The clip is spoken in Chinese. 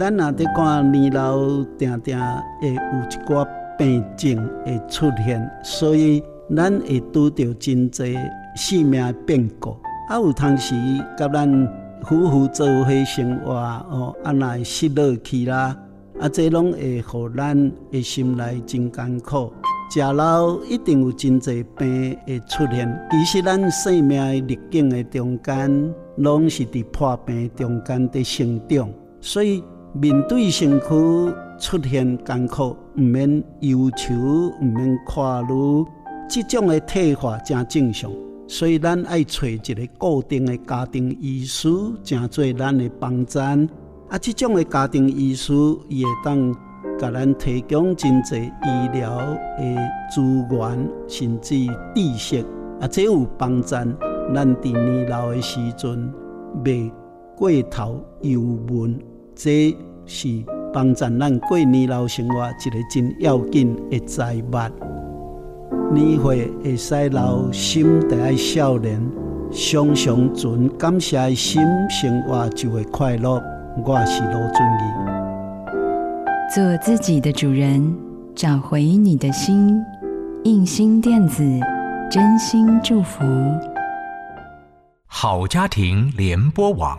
咱若伫看年老，定定会有一寡病症会出现，所以咱会拄着真济生命的变故。啊，有当时甲咱夫妇做伙生活哦，啊，若会失落去啦，啊，这拢会互咱的心内真艰苦。食老一定有真济病会出现。其实咱生命的逆境的中间，拢是伫破病中间伫成长，所以。面对身躯出现艰苦，毋免忧愁，毋免看虑，即种的退化真正常。所以咱爱找一个固定的家庭医师，正做咱的帮衬。啊，即种的家庭医师会当甲咱提供真济医疗的资源，甚至知识。啊，这有帮助咱伫年老的时阵，未过头忧闷。这是帮助咱过年老生活一个真要紧的财物。年岁会使老，心得爱少年，常常存感谢的心，生活就会快乐。我是罗俊义，做自己的主人，找回你的心。印心电子，真心祝福。好家庭联播网。